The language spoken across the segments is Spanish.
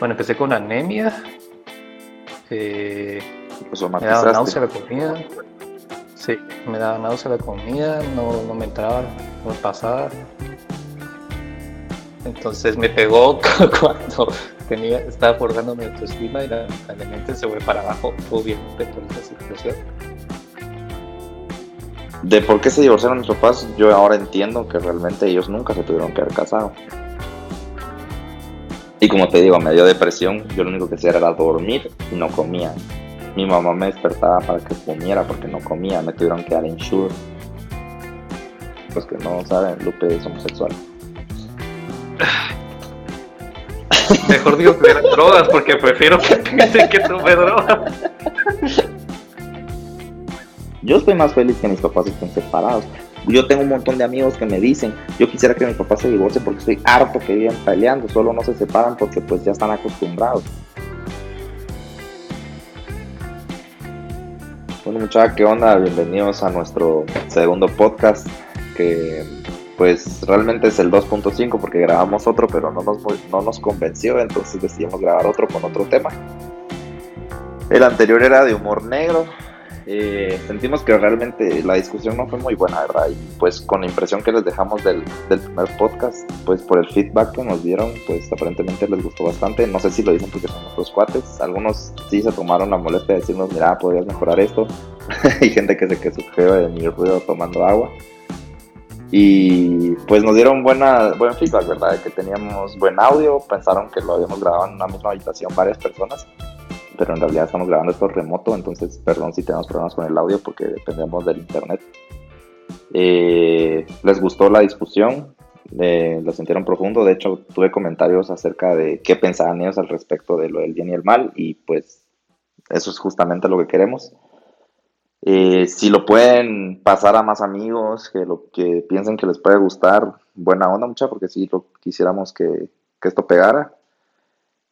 Bueno, empecé con anemia. Eh, me daba náusea la comida. Sí, me daba náusea la comida, no, no me entraba, no me pasaba. Entonces me pegó cuando tenía, estaba forjando mi autoestima y lamentablemente se fue para abajo, obviamente por esa situación. De por qué se divorciaron mis papás, yo ahora entiendo que realmente ellos nunca se tuvieron que haber casado. Y como te digo, me dio depresión, yo lo único que hacía era dormir y no comía. Mi mamá me despertaba para que comiera porque no comía, me tuvieron que dar insure. Los que no saben, Lupe es homosexual. Mejor digo que eran drogas porque prefiero que piensen que tuve drogas. Yo estoy más feliz que mis papás estén separados. Yo tengo un montón de amigos que me dicen, yo quisiera que mi papá se divorcie porque estoy harto que viven peleando, solo no se separan porque pues ya están acostumbrados. Bueno muchachos, ¿qué onda? Bienvenidos a nuestro segundo podcast que pues realmente es el 2.5 porque grabamos otro pero no nos, no nos convenció, entonces decidimos grabar otro con otro tema. El anterior era de humor negro, eh, sentimos que realmente la discusión no fue muy buena, ¿verdad? Y pues con la impresión que les dejamos del, primer podcast, pues por el feedback que nos dieron, pues aparentemente les gustó bastante. No sé si lo dicen porque son nuestros cuates. Algunos sí se tomaron la molestia de decirnos, mira, podrías mejorar esto. Hay gente que se quejó de mi ruido tomando agua. Y pues nos dieron buena, buen feedback, ¿verdad? Que teníamos buen audio, pensaron que lo habíamos grabado en una misma habitación varias personas pero en realidad estamos grabando esto remoto, entonces perdón si tenemos problemas con el audio porque dependemos del internet. Eh, ¿Les gustó la discusión? Eh, ¿Lo sintieron profundo? De hecho, tuve comentarios acerca de qué pensaban ellos al respecto de lo del bien y el mal y pues eso es justamente lo que queremos. Eh, si lo pueden pasar a más amigos que lo que piensen que les puede gustar, buena onda mucha, porque si lo quisiéramos que, que esto pegara.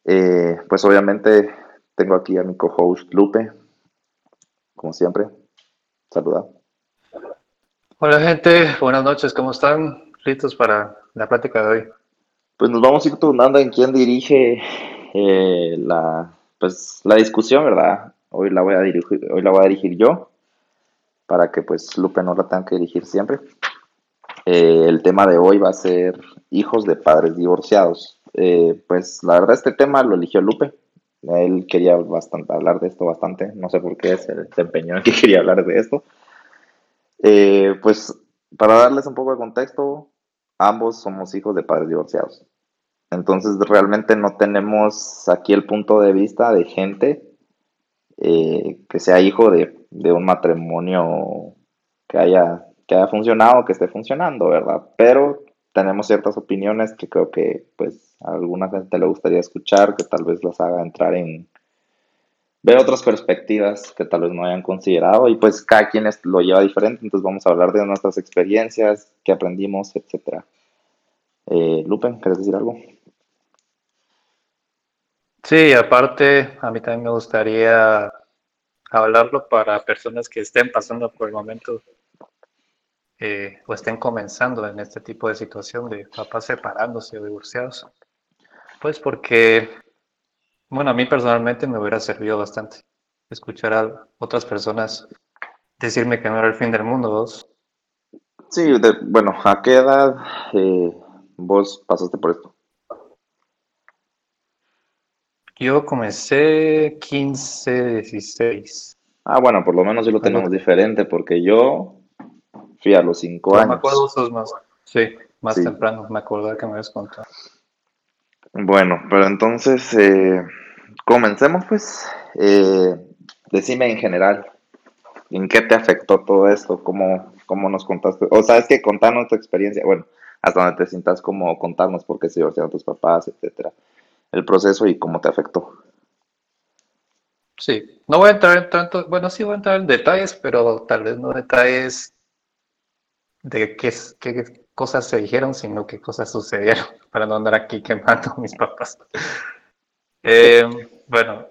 pues obviamente tengo aquí a mi co-host Lupe, como siempre. Saluda. Hola gente, buenas noches, ¿cómo están? ¿Listos para la plática de hoy? Pues nos vamos a ir turnando en quién dirige eh, la, pues, la discusión, ¿verdad? Hoy la, voy a dirigir, hoy la voy a dirigir yo, para que pues Lupe no la tenga que dirigir siempre. Eh, el tema de hoy va a ser hijos de padres divorciados. Eh, pues la verdad este tema lo eligió Lupe, él quería bastante, hablar de esto bastante, no sé por qué se, empeñó en que quería hablar de esto. Eh, pues para darles un poco de contexto, ambos somos hijos de padres divorciados. Entonces realmente no tenemos aquí el punto de vista de gente eh, que sea hijo de, de, un matrimonio que haya, que haya funcionado, que esté funcionando, ¿verdad? Pero tenemos ciertas opiniones que creo que pues a alguna gente le gustaría escuchar, que tal vez las haga entrar en ver otras perspectivas que tal vez no hayan considerado y pues cada quien lo lleva diferente, entonces vamos a hablar de nuestras experiencias, qué aprendimos, etcétera. Eh, Lupen, ¿quieres decir algo? Sí, aparte a mí también me gustaría hablarlo para personas que estén pasando por el momento eh, o estén comenzando en este tipo de situación de papás separándose o divorciados. Pues porque, bueno, a mí personalmente me hubiera servido bastante escuchar a otras personas decirme que no era el fin del mundo, vos. Sí, bueno, ¿a qué edad eh, vos pasaste por esto? Yo comencé 15, 16. Ah, bueno, por lo menos yo lo tenemos diferente porque yo Fui a los cinco años. Me acuerdo sos más, sí, más temprano, me acuerdo que me habías contado. Bueno, pero entonces, eh, comencemos pues. Eh, decime en general, ¿en qué te afectó todo esto? ¿Cómo, cómo nos contaste? O sea, es que contarnos tu experiencia, bueno, hasta donde te sientas como contarnos por qué se divorciaron tus papás, etcétera. El proceso y cómo te afectó. Sí, no voy a entrar en tanto, bueno, sí voy a entrar en detalles, pero tal vez no detalles de qué, qué cosas se dijeron, sino qué cosas sucedieron, para no andar aquí quemando mis papás. Eh, bueno,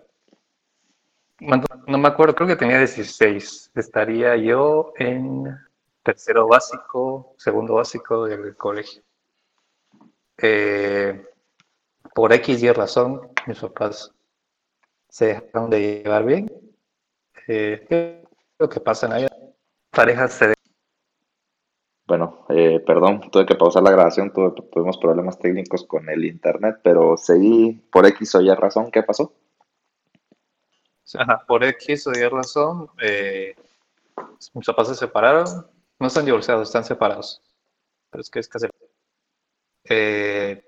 no, me acuerdo, creo que tenía 16. Estaría yo en tercero básico, segundo básico del colegio. Eh, por X y razón, mis papás se dejaron de llevar bien. Eh, lo que pasa en ahí, parejas se bueno, eh, perdón, tuve que pausar la grabación, tuvimos problemas técnicos con el internet, pero seguí por X o Y razón, ¿qué pasó? Ajá, por X o Y razón, eh, mis papás se separaron, no están divorciados, están separados, pero es que es casi... Eh,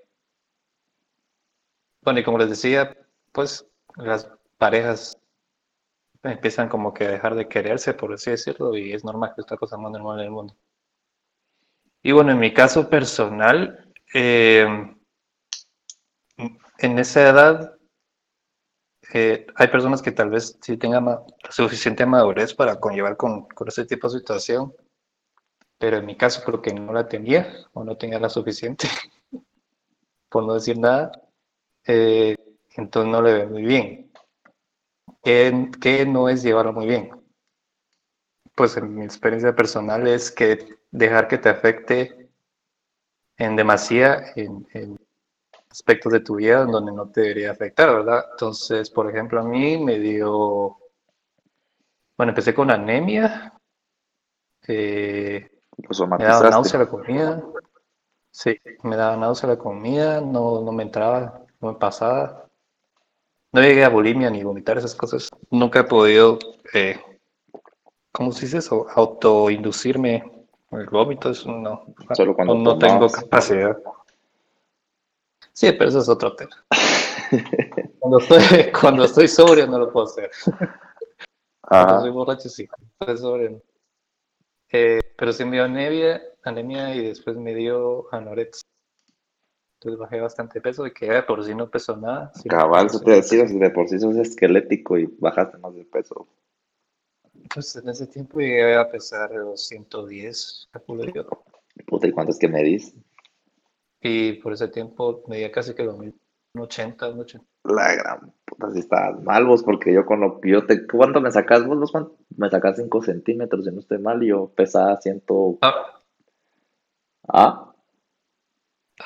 bueno, y como les decía, pues las parejas empiezan como que a dejar de quererse, por así decirlo, y es normal que esta cosa más normal en el mundo. Y bueno, en mi caso personal, eh, en esa edad eh, hay personas que tal vez sí tengan suficiente madurez para conllevar con, con ese tipo de situación, pero en mi caso creo que no la tenía o no tenía la suficiente, por no decir nada, eh, entonces no le ve muy bien. ¿Qué, ¿Qué no es llevarlo muy bien? Pues en mi experiencia personal es que dejar que te afecte en demasía en, aspectos de tu vida donde no te debería afectar, ¿verdad? Entonces, por ejemplo, a mí me dio, bueno, empecé con anemia, eh, me daba náusea la comida, sí, me daba náusea la comida, no, no me entraba, no me pasaba, no llegué a bulimia ni vomitar esas cosas, nunca he podido, eh, ¿cómo se dice eso? Autoinducirme el vómito es no. Solo cuando no, tengo capacidad. Sí, pero eso es otro tema. cuando, estoy, cuando estoy sobrio no lo puedo hacer. Cuando soy borracho sí, estoy sobrio. Eh, pero sí me dio anemia, anemia y después me dio anorexia. Entonces bajé bastante peso y que por si no peso nada. Cabal, te decía, si de por sí sos esquelético y bajaste más de peso. Pues en ese tiempo llegué a pesar los 110, calculo yo. Puta, ¿y cuánto es que medís? Y por ese tiempo medía casi que 2080, 80. La gran puta, si estabas mal vos, porque yo con lo que yo te... ¿Cuánto me sacas vos? vos me sacas 5 centímetros, si no estoy mal, y yo pesaba 100... Ah. ¿Ah?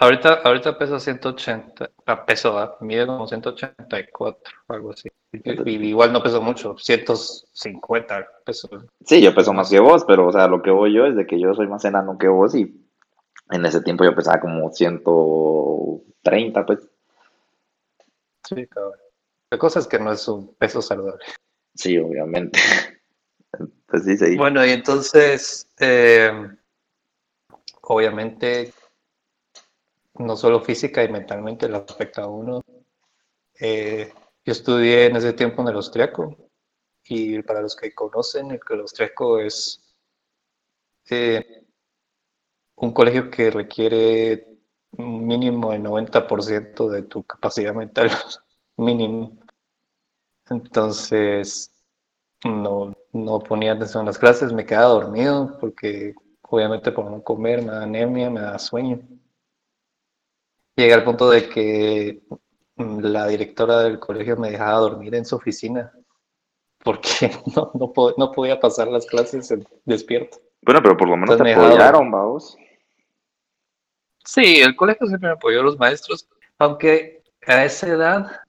Ahorita, ahorita peso 180, a peso, ¿ah? mide como 184, algo así. Igual no peso mucho, 150 pesos. Sí, yo peso más que vos, pero o sea, lo que voy yo es de que yo soy más enano que vos y en ese tiempo yo pesaba como 130, pues. Sí, cabrón. La cosa es que no es un peso saludable. Sí, obviamente. pues sí, sí. Bueno, y entonces, eh, obviamente no solo física y mentalmente le afecta a uno. Eh, yo estudié en ese tiempo en el austriaco y para los que conocen, el, austriaco es eh, un colegio que requiere un mínimo del 90% de tu capacidad mental, mínimo. Entonces, no, no ponía atención en las clases, me quedaba dormido porque obviamente por no comer me da anemia, me da sueño. Llega al punto de que la directora del colegio me dejaba dormir en su oficina porque no, no, podía pasar las clases despierto. Bueno, pero por lo menos te apoyaron, vamos. Sí, el colegio siempre me apoyó a los maestros, aunque a esa edad,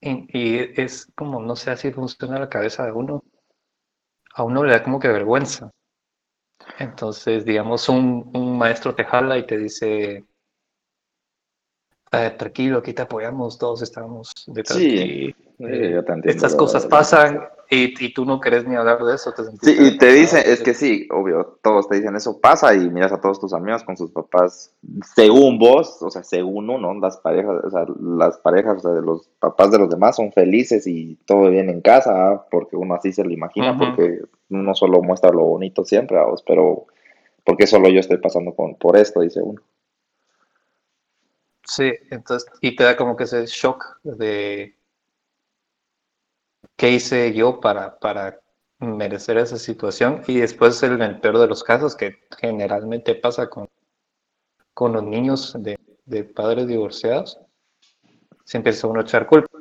y, es como, no sé, así funciona la cabeza de uno, a uno le da como que vergüenza. Entonces, digamos, un, un maestro te jala y te dice, eh, tranquilo, aquí te apoyamos, todos estamos detrás sí, eh, Estas cosas pasan y, y, tú no querés ni hablar de eso. sí, y te dicen, es que sí, obvio, todos te dicen eso pasa y miras a todos tus amigos con sus papás, según vos, o sea, según uno, las parejas, o sea, las parejas de los papás de los demás son felices y todo bien en casa, porque uno así se lo imagina, porque uno solo muestra lo bonito siempre, vos, pero porque solo yo estoy pasando con, por esto, dice uno. Sí, entonces, y te da como que ese shock de qué hice yo para, para merecer esa situación. Y después, en el peor de los casos, que generalmente pasa con, con los niños de, de padres divorciados, se empieza uno a echar culpa.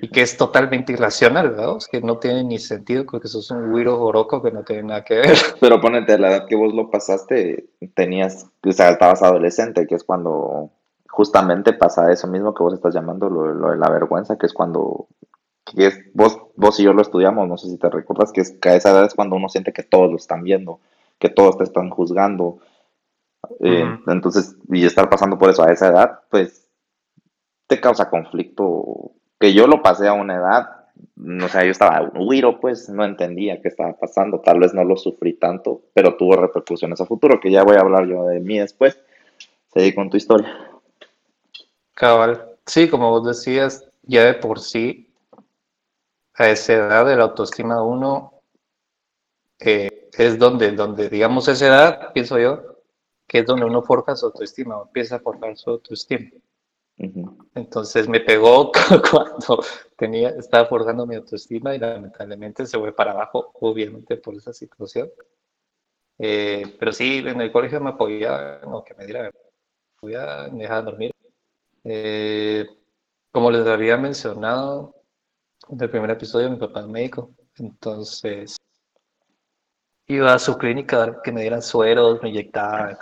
Y que es totalmente irracional, ¿verdad? Es que no tiene ni sentido porque sos un güiro joroco que no tiene nada que ver. Pero ponete, a la edad que vos lo pasaste, tenías, o sea, estabas adolescente, que es cuando justamente pasa eso mismo que vos estás llamando lo, de la vergüenza, que es cuando que es, vos, vos y yo lo estudiamos, no sé si te recuerdas, que, es, que a esa edad es cuando uno siente que todos lo están viendo, que todos te están juzgando. Eh, entonces, y estar pasando por eso a esa edad, pues te causa conflicto. Que yo lo pasé a una edad, o sea, yo estaba huiro, pues no entendía qué estaba pasando, tal vez no lo sufrí tanto, pero tuvo repercusiones a futuro, que ya voy a hablar yo de mí después. Seguí con tu historia. Cabal, sí, como vos decías, ya de por sí, a esa edad de la autoestima de uno eh, es donde, donde, digamos, esa edad, pienso yo, que es donde uno forja su autoestima, o empieza a forjar su autoestima. Entonces me pegó cuando tenía, estaba forjando mi autoestima y lamentablemente se fue para abajo, obviamente por esa situación. Eh, pero sí, en el colegio me apoyaban, o que me diera, me dejaban dormir eh, como les había mencionado en el primer episodio, mi papá es médico, entonces iba a su clínica que me dieran sueros, me inyectaban.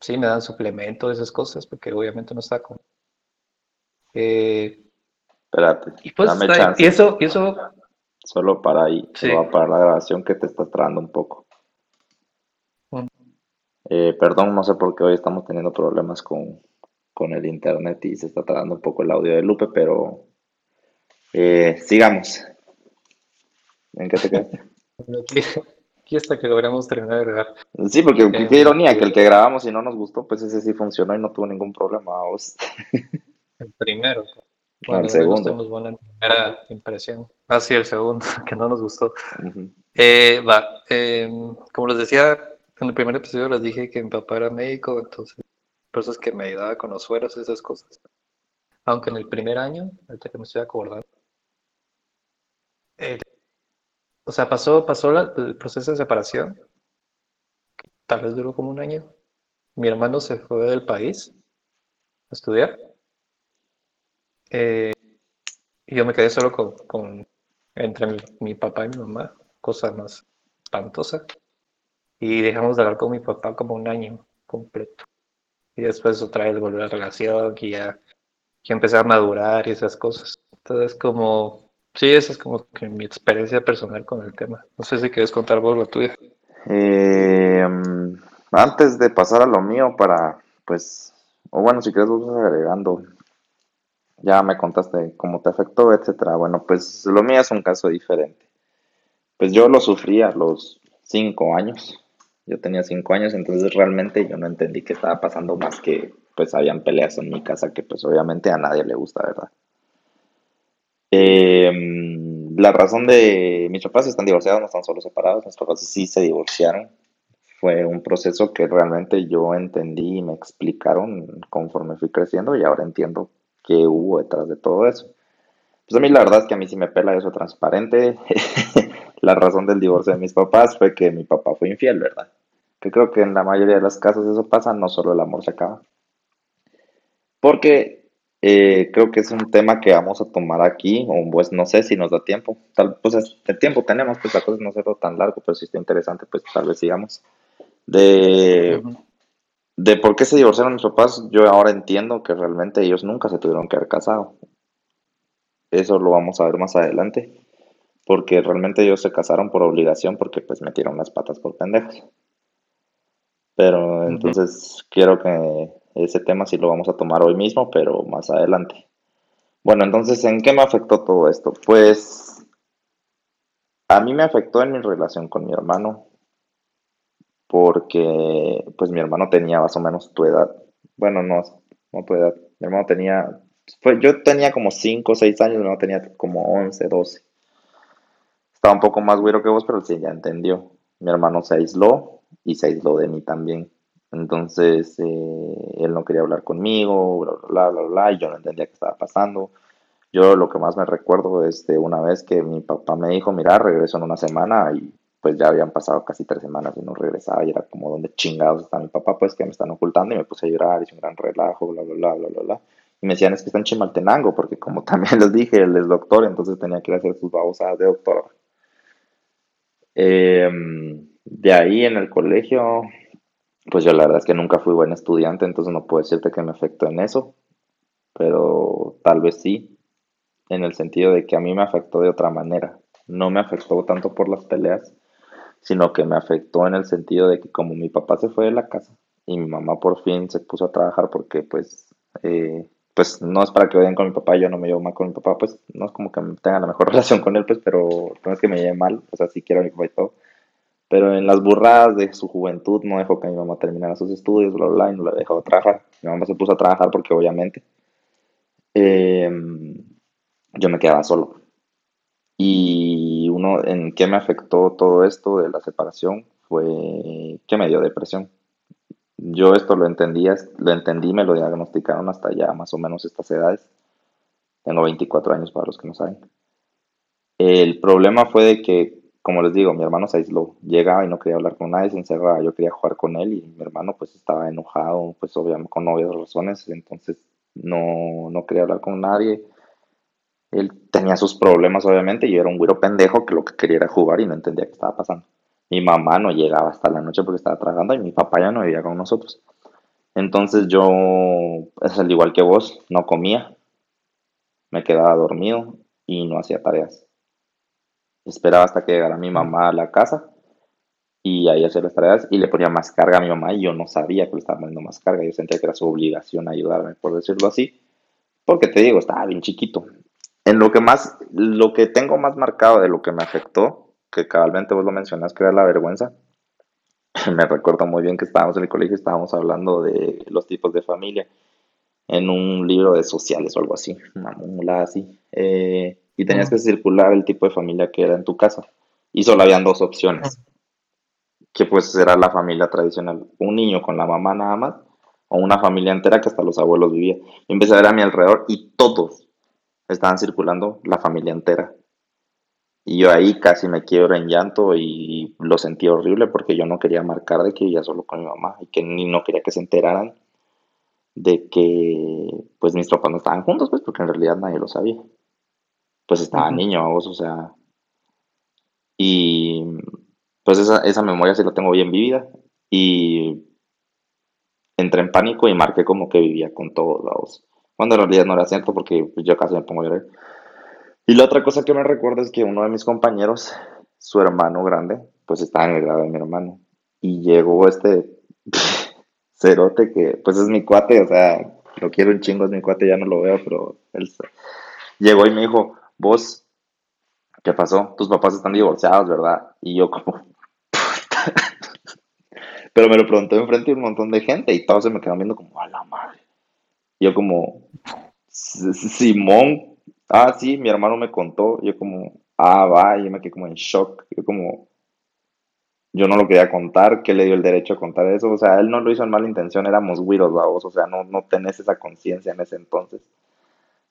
Sí, me dan suplementos, esas cosas, porque obviamente no está con. Eh, Espérate, y pues, dame chance. Y eso, y eso. Solo para ahí, para la grabación que te está trabando un poco. Eh, perdón, no sé por qué hoy estamos teniendo problemas con, el internet y se está trabando un poco el audio de Lupe, pero eh, sigamos. ¿En qué te quedaste? Aquí hasta que logramos terminar de grabar. Sí, porque eh, qué ironía que el que grabamos y no nos gustó, pues ese sí funcionó y no tuvo ningún problema. El primero. Bueno, el segundo. buena primera impresión. Ah, sí, el segundo, que no nos gustó. va, como les decía, en el primer episodio les dije que mi papá era médico, entonces por que me ayudaba con los sueros esas cosas. Aunque en el primer año, ahorita que me estoy acordando, o sea, pasó, pasó el proceso de separación, tal vez duró como un año. Mi hermano se fue del país a estudiar. Eh, y yo me quedé solo con, entre mi, mi, papá y mi mamá, cosa más espantosa y dejamos de hablar con mi papá como un año completo. Y después otra vez volvió la relación y ya, ya empecé a madurar y esas cosas. Entonces como, sí, esa es como que mi experiencia personal con el tema. No sé si quieres contar vos lo tuyo. Eh, antes de pasar a lo mío para, pues, o bueno, si quieres vos agregando, ya me contaste cómo te afectó, etcétera. Bueno, pues lo mío es un caso diferente. Pues yo lo sufrí a los cinco años. Yo tenía cinco años, entonces realmente yo no entendí qué estaba pasando más que pues habían peleas en mi casa que pues obviamente a nadie le gusta, ¿verdad? Em, la razón de mis papás están divorciados, no están solo separados, mis papás sí se divorciaron. Fue un proceso que realmente yo entendí y me explicaron conforme fui creciendo y ahora entiendo qué hubo detrás de todo eso. Pues a mí la verdad es que a mí sí me pela eso transparente. la razón del divorcio de mis papás fue que mi papá fue infiel, ¿verdad? que creo que en la mayoría de los casos eso pasa, no solo el amor se acaba. Porque eh, creo que es un tema que vamos a tomar aquí, o pues no sé si nos da tiempo. Tal, pues el tiempo tenemos, pues la cosa es no hacerlo tan largo, pero si está interesante, pues tal vez sigamos. De, de por qué se divorciaron mis papás, yo ahora entiendo que realmente ellos nunca se tuvieron que haber casado. Eso lo vamos a ver más adelante. Porque realmente ellos se casaron por obligación porque pues metieron las patas por pendejos. Pero entonces quiero que ese tema sí lo vamos a tomar hoy mismo, pero más adelante. Bueno, entonces, ¿en qué me afectó todo esto? Pues a mí me afectó en mi relación con mi hermano, porque pues mi hermano tenía más o menos tu edad. Bueno, no, no tu edad. Mi hermano tenía, pues yo tenía como 5 o 6 años, mi hermano tenía como 11, 12. Estaba un poco más güero que vos, pero sí, ya entendió. Mi hermano se aisló y se aisló de mí también. Entonces, eh, él no quería hablar conmigo, bla, bla, bla, bla, y yo no entendía qué estaba pasando. Yo lo que más me recuerdo es de una vez que mi papá me dijo, mira, regreso en una semana y pues ya habían pasado casi tres semanas y no regresaba y era como, ¿dónde chingados está mi papá? Pues que me están ocultando y me puse a llorar, hice un gran relajo, bla, bla, bla, bla, bla, bla. Y me decían, es que está en Chimaltenango, porque como también les dije, él es doctor, entonces tenía que ir a hacer sus babosadas de doctor. Eh, de ahí en el colegio, pues yo la verdad es que nunca fui buen estudiante, entonces no puedo decirte que me afectó en eso, pero tal vez sí, en el sentido de que a mí me afectó de otra manera. No me afectó tanto por las peleas, sino que me afectó en el sentido de que como mi papá se fue de la casa y mi mamá por fin se puso a trabajar porque pues, eh, pues no es para que vayan con mi papá, yo no me llevo mal con mi papá, pues no es como que tenga la mejor relación con él, pues, pero no es que me lleve mal, o sea, sí quiero a mi papá y todo pero en las burradas de su juventud no dejó que mi mamá terminara sus estudios, bla, bla, y no la dejó trabajar. Mi mamá se puso a trabajar porque obviamente em, yo me quedaba solo. Y uno, en qué me afectó todo esto de la separación fue que me dio depresión. Yo esto lo entendía, lo entendí, me lo diagnosticaron hasta ya más o menos estas edades. Tengo 24 años para los que no saben. El problema fue de que como les digo, mi hermano se aisló, llegaba y no quería hablar con nadie, se encerraba, yo quería jugar con él y mi hermano pues estaba enojado, pues obviamente con obvias razones, entonces no, no quería hablar con nadie. Él tenía sus problemas obviamente y yo era un güiro pendejo que lo que quería era jugar y no entendía qué estaba pasando. Mi mamá no llegaba hasta la noche porque estaba trabajando y mi papá ya no vivía con nosotros. Entonces yo, es al igual que vos, no comía, me quedaba dormido y no hacía tareas esperaba hasta que llegara mi mamá a la casa y ahí hacía las tareas y le ponía más carga a mi mamá y yo no sabía que le estaba poniendo más carga, yo sentía que era su obligación ayudarme, por decirlo así, porque te digo, estaba bien chiquito. En lo que más, lo que tengo más marcado de lo que me afectó, que cabalmente vos lo mencionas, que era la vergüenza, me recuerdo muy bien que estábamos en el colegio, estábamos hablando de los tipos de familia en un libro de sociales o algo así, una mula así. Eh, y tenías que circular el tipo de familia que era en tu casa. Y solo habían dos opciones, que pues era la familia tradicional, un niño con la mamá nada más, o una familia entera que hasta los abuelos vivían. Y empecé a ver a mi alrededor y todos estaban circulando la familia entera. Y yo ahí casi me quiebro en llanto y lo sentí horrible porque yo no quería marcar de que vivía solo con mi mamá y que ni no quería que se enteraran de que pues mis papás no estaban juntos, pues porque en realidad nadie lo sabía pues estaba niño, vos, o sea. Y pues esa, esa memoria sí la tengo bien vivida. Y entré en pánico y marqué como que vivía con todos, lados. Cuando en realidad no era cierto porque pues, yo casi me pongo a llorar. Y la otra cosa que me recuerdo es que uno de mis compañeros, su hermano grande, pues estaba en el grado de mi hermano. Y llegó este cerote que, pues es mi cuate, o sea, lo quiero un chingo, es mi cuate, ya no lo veo, pero él llegó y me dijo, vos, ¿qué pasó? Tus papás están divorciados, ¿verdad? Y yo como, pero me lo preguntó enfrente de un montón de gente y todos se me quedaron viendo como, a la madre. Yo como, Simón, ah, sí, mi hermano me contó. Yo como, ah, va, yo me quedé como en shock. Yo como, yo no lo quería contar, ¿qué le dio el derecho a contar eso? O sea, él no lo hizo en mala intención, éramos güiros, vamos, o sea, no, no tenés esa conciencia en ese entonces.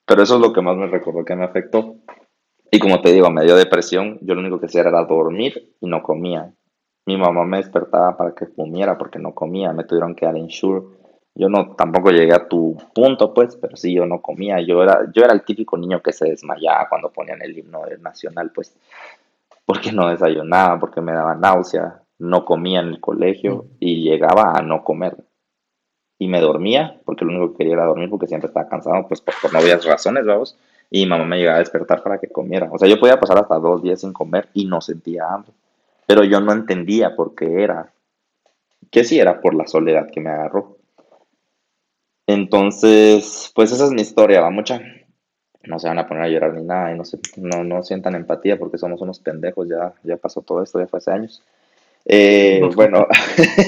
Pero eso es lo que más me recordó que me afectó. Y como te digo, me dio depresión. Yo lo único que hacía era dormir y no comía. Mi mamá me despertaba para que comiera porque no comía. Me tuvieron que dar insure. Yo no, tampoco llegué a tu punto, pues, pero sí, yo no comía. Yo era, yo era el típico niño que se desmayaba cuando ponían el himno nacional, pues, porque no desayunaba, porque me daba náusea, no comía en el colegio y llegaba a no comer y me dormía, porque lo único que quería era dormir porque siempre estaba cansado, pues por, no había razones, vamos, y mi mamá me llegaba a despertar para que comiera. O sea, yo podía pasar hasta dos días sin comer y no sentía hambre, pero yo no entendía por qué era, que sí era por la soledad que me agarró. Entonces, pues esa es mi historia, va mucha. No se van a poner a llorar ni nada y no, se, no, no sientan empatía porque somos unos pendejos, ya, ya pasó todo esto, ya fue hace años. Eh, bueno,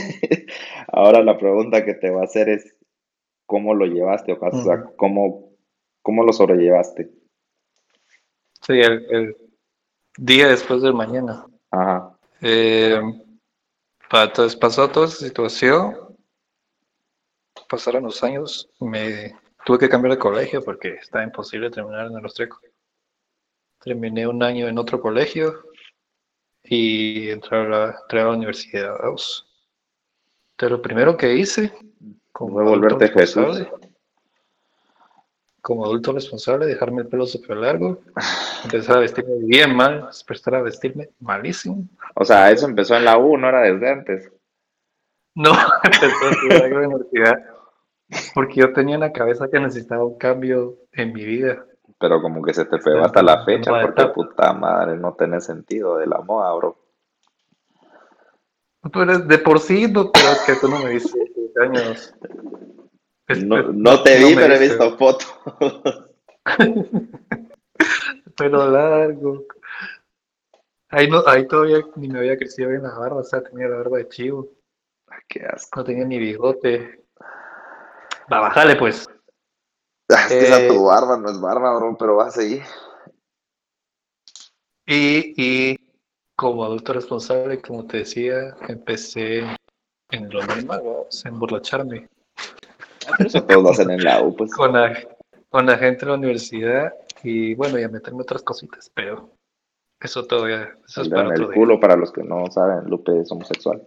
ahora la pregunta que te va a hacer es, ¿cómo lo llevaste? O sea, ¿cómo, ¿cómo, lo sobrellevaste? Sí, el, día después del mañana. Ajá. Eh, entonces pasó toda esa situación, pasaron los años, me tuve que cambiar de colegio porque estaba imposible terminar en el Ostreco. Terminé un año en otro colegio, y entrar a, entrar a la universidad. Pero lo primero que hice, como volverte Jesús. Como adulto responsable, dejarme el pelo súper largo, empezar a vestirme bien mal, empezar a vestirme malísimo. O sea, eso empezó en la U, no era desde antes. No, empezó en la universidad porque yo tenía en la cabeza que necesitaba un cambio en mi vida. Pero como que se te pegó hasta la fecha, porque puta madre, no tiene sentido de la moda, bro. Pero de por sí, no, pero es que tú no me viste años. No, te vi, pero he visto fotos. pero largo. Ahí, no, ahí todavía ni me había crecido bien la barba, o sea, tenía la barba de chivo. qué asco. No tenía ni bigote. Va, bájale pues. Ah, es que esa tu eh, barba no es barba, bro, pero va a seguir. Y, y como adulto responsable, como te decía, empecé en lo normal, a emborracharme. Eso todos lo hacen en la U, pues. Con la, con la gente de la universidad y bueno, ya meterme otras cositas, pero eso todavía, eso es para otro el culo, para los que no saben, Lupe es homosexual.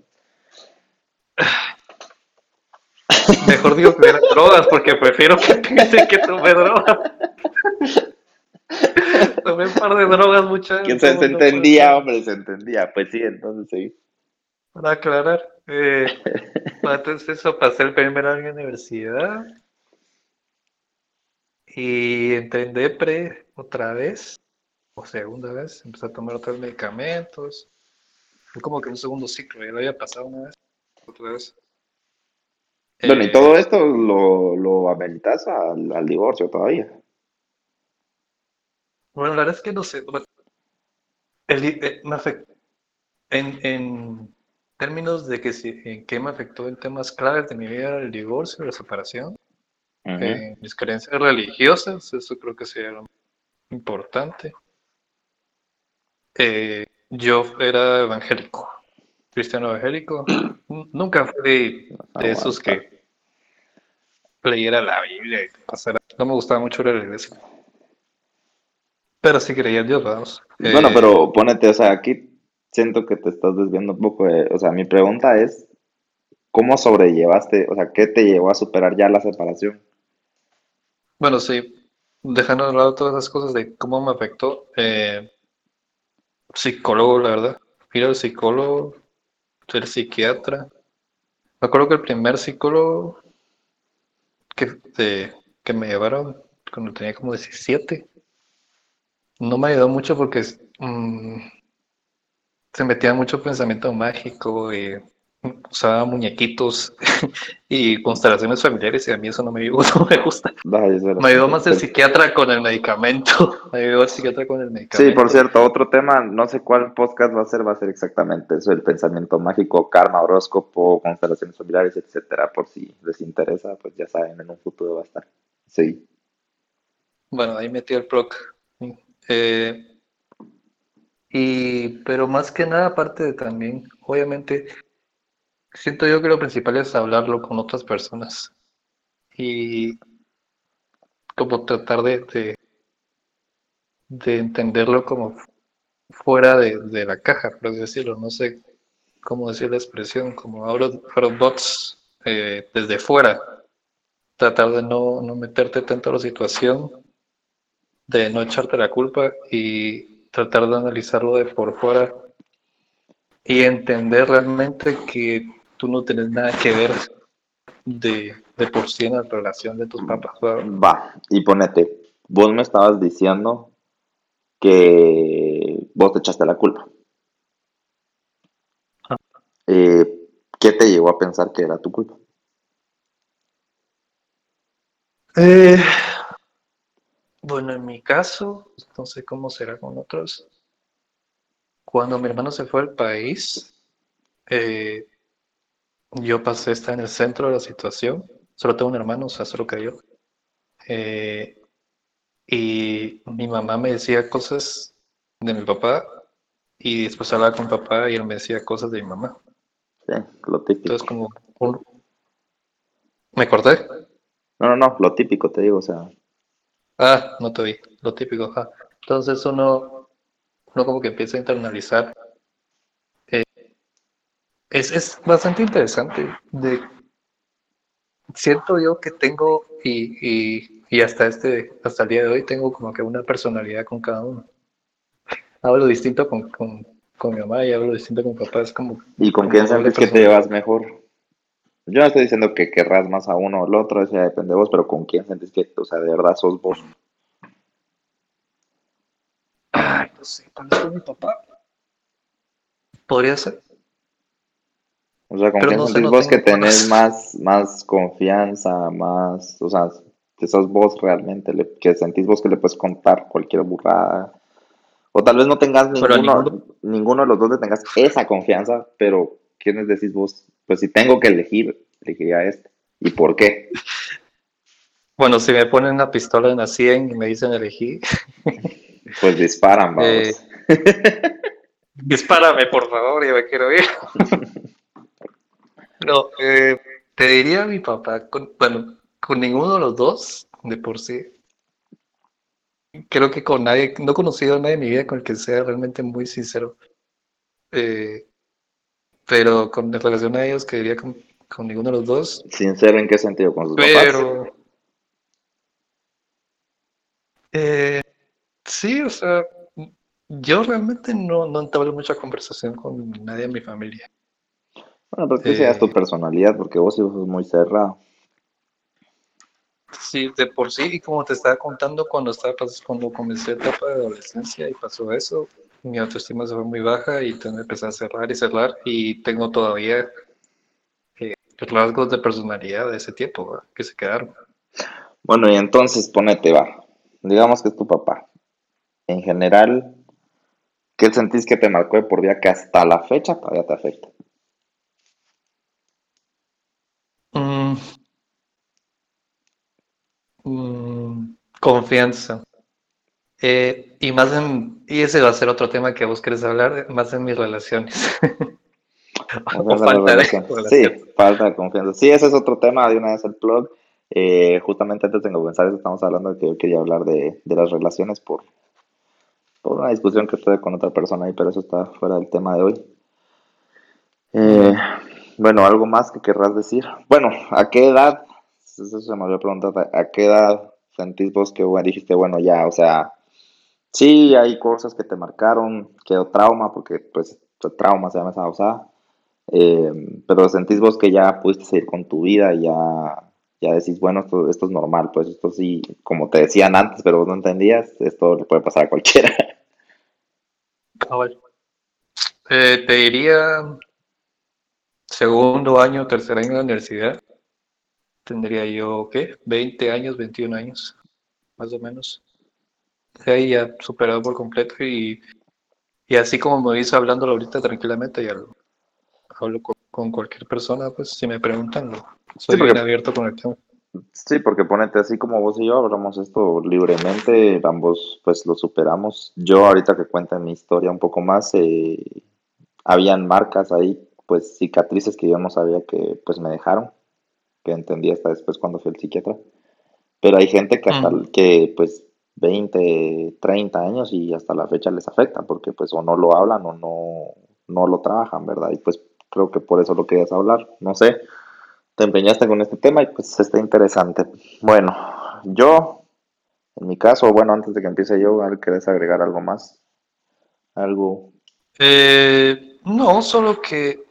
Mejor digo que era drogas, porque prefiero que piensen que tomé drogas. tomé un par de drogas, muchachos. Que se, entendía, hombre, se entendía. Pues sí, entonces sí. Para aclarar, eh, entonces eso, pasé el primer año de universidad y entré en depre otra vez, o segunda vez, empecé a tomar otros medicamentos. Fue como que un segundo ciclo, ya lo había pasado una vez, otra vez. Bueno, y todo eh, esto lo, lo ameritas al, divorcio todavía. Bueno, la verdad es que no sé. El, eh, me en, en términos de que si, en qué me afectó en temas claves de mi vida, el divorcio, la separación, eh, mis creencias religiosas, eso creo que sería importante. yo era evangélico, cristiano evangélico. Nunca fui de, esos que leyera la Biblia y pasara. No me gustaba mucho la iglesia. Pero sí creía en Dios, vamos. Bueno, eh, pero ponete, o sea, aquí siento que te estás desviando un poco. o sea, mi pregunta es, ¿cómo sobrellevaste, o sea, qué te llevó a superar ya la separación? Bueno, sí, dejando de lado todas esas cosas de cómo me afectó, eh, psicólogo, la verdad. Ir al psicólogo, ser psiquiatra. Me acuerdo que el primer psicólogo que, que me llevaron cuando tenía como 17 no me ayudó mucho porque mm, se metía mucho pensamiento mágico y usaba muñequitos y constelaciones familiares y a mí eso no me, no me gusta. me ayudó más el psiquiatra con el medicamento. Me ayudó el psiquiatra con el medicamento. Sí, por cierto, otro tema, no sé cuál podcast va a ser, va a ser exactamente eso, el pensamiento mágico, karma, horóscopo, constelaciones familiares, etcétera. Por si les interesa, pues ya saben, en un futuro va a estar. Sí. Bueno, ahí metí el proc. Eh, y, pero más que nada, aparte de también, obviamente, siento yo que lo principal es hablarlo con otras personas y como tratar de, de, entenderlo como fuera de, la caja, por así decirlo. No sé cómo decir la expresión, como abro dots eh, desde fuera. Tratar de no, no meterte tanto a la situación, de no echarte la culpa y tratar de analizarlo de por fuera y entender realmente que tú no tienes nada que ver de, por sí en la relación de tus papás. Va, y ponete, vos me estabas diciendo que vos te echaste la culpa. Ah. Eh, ¿Qué te llevó a pensar que era tu culpa? Eh, bueno, en mi caso, no sé cómo será con otros. Cuando mi hermano se fue al país, eh, yo pasé a estar en el centro de la situación. Solo tengo un hermano, o sea, solo que yo. Eh, y mi mamá me decía cosas de mi papá y después hablaba con mi papá y él me decía cosas de mi mamá. Sí, lo típico. Entonces como... ¿Me corté? No, no, no, lo típico te digo, o sea... Ah, no te vi, lo típico, ajá. Entonces uno, uno como que empieza a internalizar es, es bastante interesante. De, siento yo que tengo, y, y, hasta, este, hasta el día de hoy, tengo como que una personalidad con cada uno. Hablo distinto con, con, con mi mamá y hablo distinto con mi papá. Es como. ¿Y con quién sabes que te llevas mejor? Yo no estoy diciendo que querrás más a uno o al otro, eso ya depende de vos, pero con quién sentís que, o sea, de verdad sos vos. Ay, no sé, tal vez con mi papá. Podría ser. O sea, con Pero quién no sentís vos que tenés más, más confianza, más, o sea, que sos vos realmente, le- que sentís vos que le puedes contar cualquier burrada. O tal vez no tengas ninguno, ninguno. ninguno de los dos le tengas esa confianza, pero ¿quiénes decís vos? Pues si tengo que elegir, elegiría este. ¿Y por qué? Bueno, si me ponen una pistola en la 100 y me dicen elegí, Pues disparan, vamos. Eh, dispárame, por favor, ya me quiero ir. No, eh, te diría a mi papá, con- bueno, con ninguno de los dos, de por sí. Creo que con nadie, no he conocido a nadie en mi vida con el que sea realmente muy sincero. Eh, pero con relación a ellos, que diría con, con ninguno de los dos. Sincero en qué sentido, con sus papás. Pero. eh, sí, o sea, yo realmente no, no entablo mucha conversación con nadie en mi familia. Bueno, pues que es tu personalidad, porque vos sos muy cerrado. Sí, de por sí, y como te estaba contando, cuando estaba cuando comencé la etapa de adolescencia y pasó eso, mi autoestima se fue muy baja y me empecé a cerrar y cerrar y tengo todavía eh, rasgos de personalidad de ese tiempo que se quedaron. Bueno, y entonces ponete, va. Digamos que es tu papá. En general, ¿qué sentís que te marcó de por vida que hasta la fecha todavía te afecta? Mm, confianza. Eh, y más en, y ese va a ser otro tema que vos querés hablar, más en mis relaciones. O falta de. Sí, falta de confianza. Sí, ese es otro tema, de una vez el plug. Eh, justamente antes de comenzar eso estamos hablando de que yo quería hablar de, de las relaciones por, por una discusión que tuve con otra persona ahí, pero eso está fuera del tema de hoy. Eh, bueno, algo más que querrás decir. Bueno, ¿a qué edad? Eso se me olvidó preguntar. ¿A qué edad sentís vos que dijiste, bueno, ya, o sea, sí hay cosas que te marcaron, quedó trauma, porque pues trauma se llama esa osada, eh, pero sentís vos que ya pudiste seguir con tu vida y ya, ya decís, bueno, esto, esto es normal, pues esto sí, como te decían antes, pero vos no entendías, esto le puede pasar a cualquiera. Eh, te diría segundo año, tercer año de la universidad. Tendría yo, ¿qué? 20 años, 21 años, más o menos. De ahí ya superado por completo y, y así como me dice hablándolo ahorita tranquilamente, ya lo hablo con, con cualquier persona, pues si me preguntan, lo- soy porque- bien abierto con el tema. Sí, porque ponete así como vos y yo hablamos esto libremente, ambos pues lo superamos. Yo ahorita que cuento mi historia un poco más, eh, habían marcas ahí, pues cicatrices que yo no sabía que pues me dejaron, que entendí hasta después cuando fui al psiquiatra. Pero hay gente que hasta Mm. que pues 20, 30 años y hasta la fecha les afecta, porque pues o no lo hablan o no, no lo trabajan, ¿verdad? Y pues creo que por eso lo querías hablar, no sé te empeñaste con este tema y pues está interesante. Bueno, yo, en mi caso, bueno, antes de que empiece yo, ¿querés agregar algo más? Algo. Eh, no, solo que,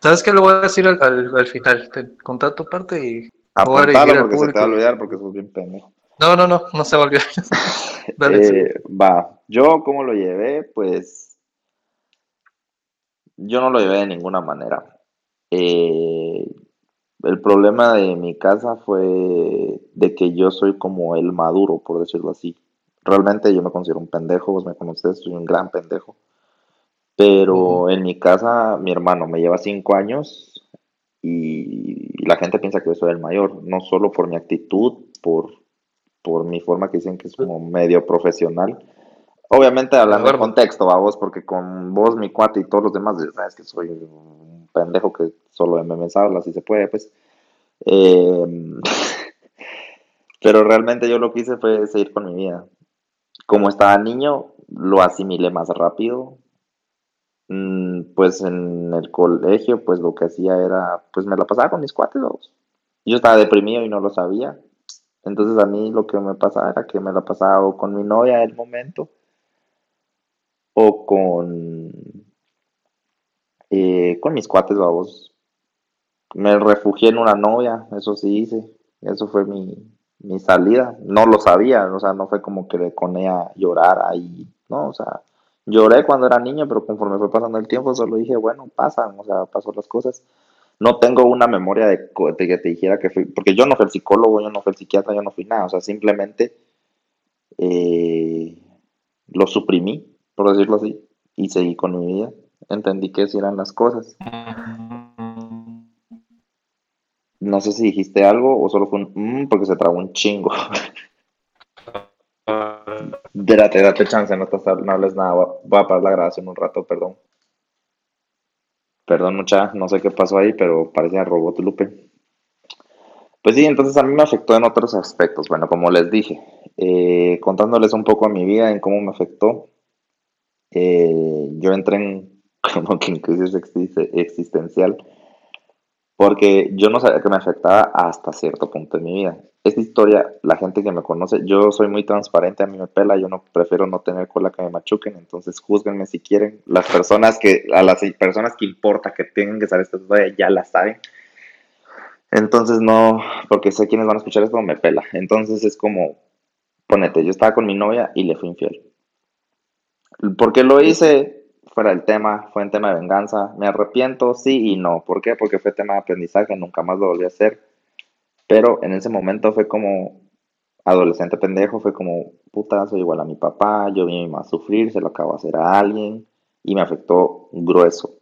¿sabes qué? Lo voy a decir al, al, al final. Te contar tu parte y Apuntalo porque se te va a olvidar porque sos bien pendejo. No, no, no, no se va a olvidar. Dale, sí. Eh, va, yo cómo lo llevé, pues yo no lo llevé de ninguna manera. Eh, el problema de mi casa fue de que yo soy como el maduro, por decirlo así. Realmente yo me considero un pendejo, vos me conoces, soy un gran pendejo. Pero en mi casa, mi hermano me lleva cinco años y la gente piensa que yo soy el mayor, no solo por mi actitud, por, por mi forma que dicen que es como medio profesional. Obviamente hablando de contexto, a vos, porque con vos, mi cuate y todos los demás, sabes que soy un pendejo que solo de memes habla, si se puede, pues. Eh, pero realmente yo lo que hice fue seguir con mi vida. Como estaba niño, lo asimilé más rápido. Mm, Pues en el colegio, pues lo que hacía era, pues me la pasaba con mis cuates, vamos. Yo estaba deprimido y no lo sabía. Entonces a mí lo que me pasaba era que me la pasaba o con mi novia del momento o con, eh, con mis cuates, vamos. me refugié en una novia, eso sí hice, eso fue mi, mi salida. No lo sabía, o sea, no fue como que con ella llorara y, no, o sea, lloré cuando era niño, pero conforme fue pasando el tiempo, solo dije, bueno, pasan, o sea, pasó las cosas. No tengo una memoria de, de, que te dijera que fui, porque yo no fui el psicólogo, yo no fui el psiquiatra, yo no fui nada, o sea, simplemente eh, lo suprimí, por decirlo así, y seguí con mi vida. Entendí que así eran las cosas. No sé si dijiste algo o solo fue un mmm porque se trabó un chingo. Date, date chance, no, estás, no hables nada. Voy a parar la grabación un rato, perdón. Perdón, mucha, no sé qué pasó ahí, pero parecía robot Lupe. Pues sí, entonces a mí me afectó en otros aspectos. Bueno, como les dije, eh, contándoles un poco a mi vida, en cómo me afectó, eh, yo entré en como que en crisis existencial porque yo no sabía que me afectaba hasta cierto punto de mi vida. Esta historia, la gente que me conoce, yo soy muy transparente, a mí me pela, yo no prefiero no tener cola que me machuquen, entonces juzguenme si quieren. Las personas que, a las personas que importa que tengan que saber esta historia ya la saben. Entonces no, porque sé quiénes van a escuchar esto, me pela. Entonces es como, ponete, yo estaba con mi novia y le fui infiel. ¿Por qué lo hice? Fuera del tema, fue en tema de venganza. Me arrepiento, sí y no. ¿Por qué? Porque fue tema de aprendizaje, nunca más lo volví a hacer. Pero en ese momento fue como adolescente pendejo, fue como, puta, soy igual a mi papá, yo vi a mi mamá sufrir, se lo acabo de hacer a alguien y me afectó grueso.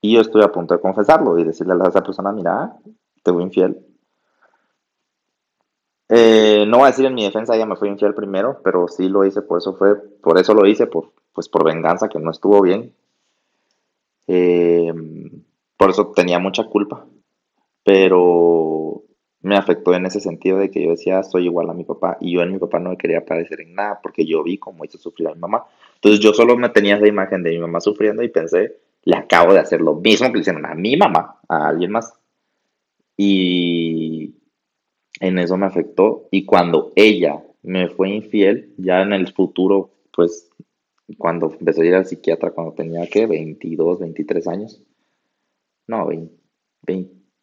Y yo estoy a punto de confesarlo y decirle a esa persona, mira, te voy infiel. Eh, no voy a decir en mi defensa, ella me fue infiel primero, pero sí lo hice, por eso fue, por eso lo hice, por, pues por venganza, que no estuvo bien. Eh, por eso tenía mucha culpa, pero me afectó en ese sentido de que yo decía, soy igual a mi papá, y yo en mi papá no me quería parecer en nada, porque yo vi cómo hizo sufrir a mi mamá. Entonces yo solo me tenía esa imagen de mi mamá sufriendo y pensé, le acabo de hacer lo mismo que le hicieron a mi mamá, a alguien más. Y en eso me afectó, y cuando ella me fue infiel, ya en el futuro, pues cuando empecé a ir al psiquiatra cuando tenía, ¿qué? 22, 23 años. No, 20,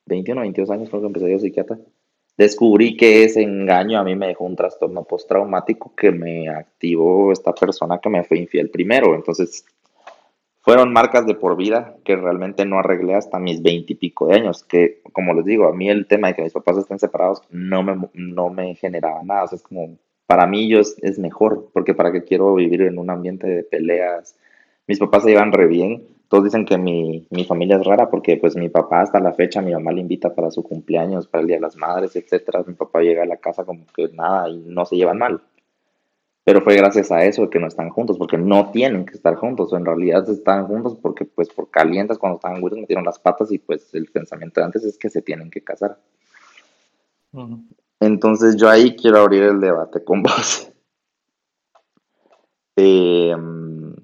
21, 22 años creo que empecé a ir al psiquiatra. Descubrí que ese engaño a mí me dejó un trastorno postraumático que me activó esta persona que me fue infiel primero. Entonces, fueron marcas de por vida que realmente no arreglé hasta mis veintipico de años. Que, como les digo, a mí el tema de que mis papás estén separados no me, no me generaba nada. O sea, es como para mí yo es, mejor, porque para qué quiero vivir en un ambiente de peleas. Mis papás se llevan re bien. Todos dicen que mi, mi, familia es rara porque pues mi papá hasta la fecha, mi mamá le invita para su cumpleaños, para el Día de las Madres, etcétera. Mi papá llega a la casa como que nada y no se llevan mal. Pero fue gracias a eso que no están juntos, porque no tienen que estar juntos. En realidad están juntos porque pues por calientes cuando estaban juntos metieron las patas y pues el pensamiento de antes es que se tienen que casar. Entonces yo ahí quiero abrir el debate con vos. Em,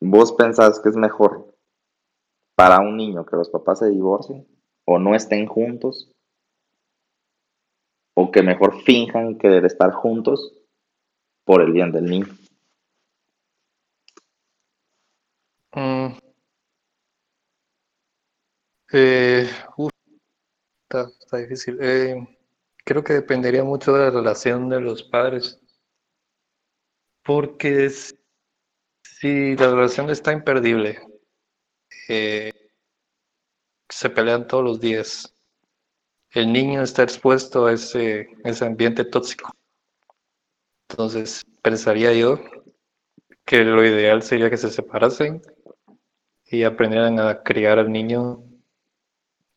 ¿Vos pensás que es mejor para un niño que los papás se divorcien o no estén juntos? ¿O que mejor finjan querer estar juntos por el bien del niño? Mm. Eh, Está, difícil. Eh, creo que dependería mucho de la relación de los padres. Porque si la relación está imperdible, eh, se pelean todos los días, el niño está expuesto a ese, ese ambiente tóxico. Entonces, pensaría yo que lo ideal sería que se separasen y aprendieran a criar al niño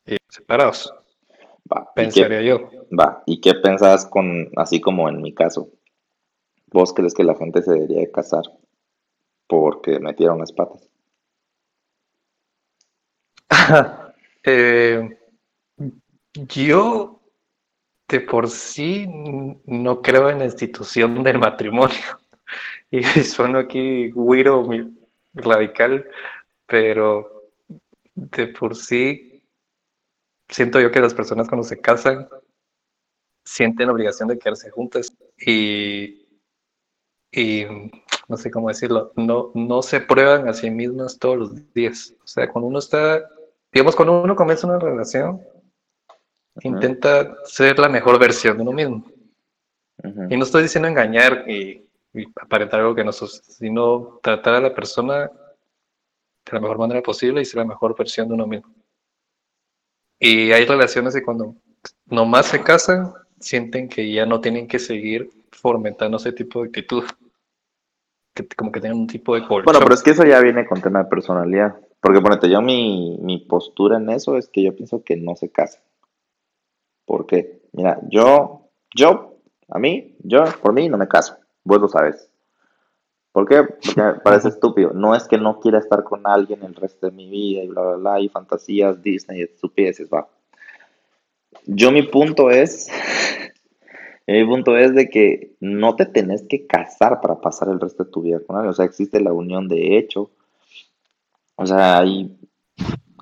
eh, separados. Pensaría yo. Va, ¿y qué pensás con, así como en mi caso? ¿Vos crees que la gente se debería casar porque metieron las patas? Eh, yo de por sí no creo en la institución del matrimonio. Y sueno aquí güiro radical, pero de por sí siento yo que las personas cuando se casan sienten la obligación de quedarse juntas y, y no sé cómo decirlo, no, no se prueban a sí mismas todos los días. O sea, cuando uno está digamos, cuando uno comienza una relación, intenta ser la mejor versión de uno mismo. Y no estoy diciendo engañar y, aparentar algo que no sos, sino tratar a la persona de la mejor manera posible y ser la mejor versión de uno mismo. Y hay relaciones que cuando nomás se casan, sienten que ya no tienen que seguir fomentando ese tipo de actitud. Que, como que tengan un tipo de Bueno, pero es que eso ya viene con tema de personalidad. Porque ponete, yo mi, mi postura en eso es que yo pienso que no se casan. ¿Por qué? Mira, yo, yo, a mí, yo, por mí no me caso. Vos lo sabes. ¿Por qué? Porque parece estúpido. No es que no quiera estar con alguien el resto de mi vida y bla, bla, bla, y fantasías, Disney, y estupideces, va. Yo mi punto es, mi punto es de que no te tenés que casar para pasar el resto de tu vida con alguien. O sea, existe la unión de hecho. O sea, hay,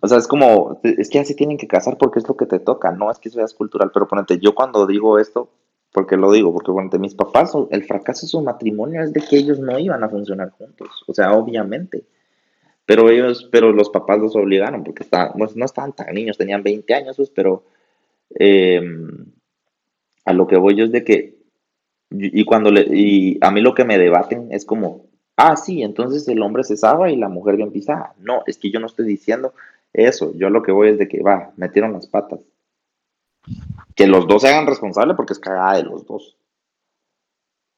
o sea, es como, es que ya se tienen que casar porque es lo que te toca, no es que eso es cultural, pero ponete, yo cuando digo esto, porque lo digo, porque ponete, mis papás, el fracaso de su matrimonio es de que ellos no iban a funcionar juntos, o sea, obviamente. Pero ellos, pero los papás los obligaron, porque estaban, pues, no estaban tan niños, tenían 20 años, pues, pero Em, a lo que voy yo es de que, y cuando le, y a mí lo que me debaten es como, ah, sí, entonces el hombre se y la mujer bien pisada. No, es que yo no estoy diciendo eso, yo lo que voy es de que, va, metieron las patas. Que los dos se hagan responsables porque es cagada de los dos.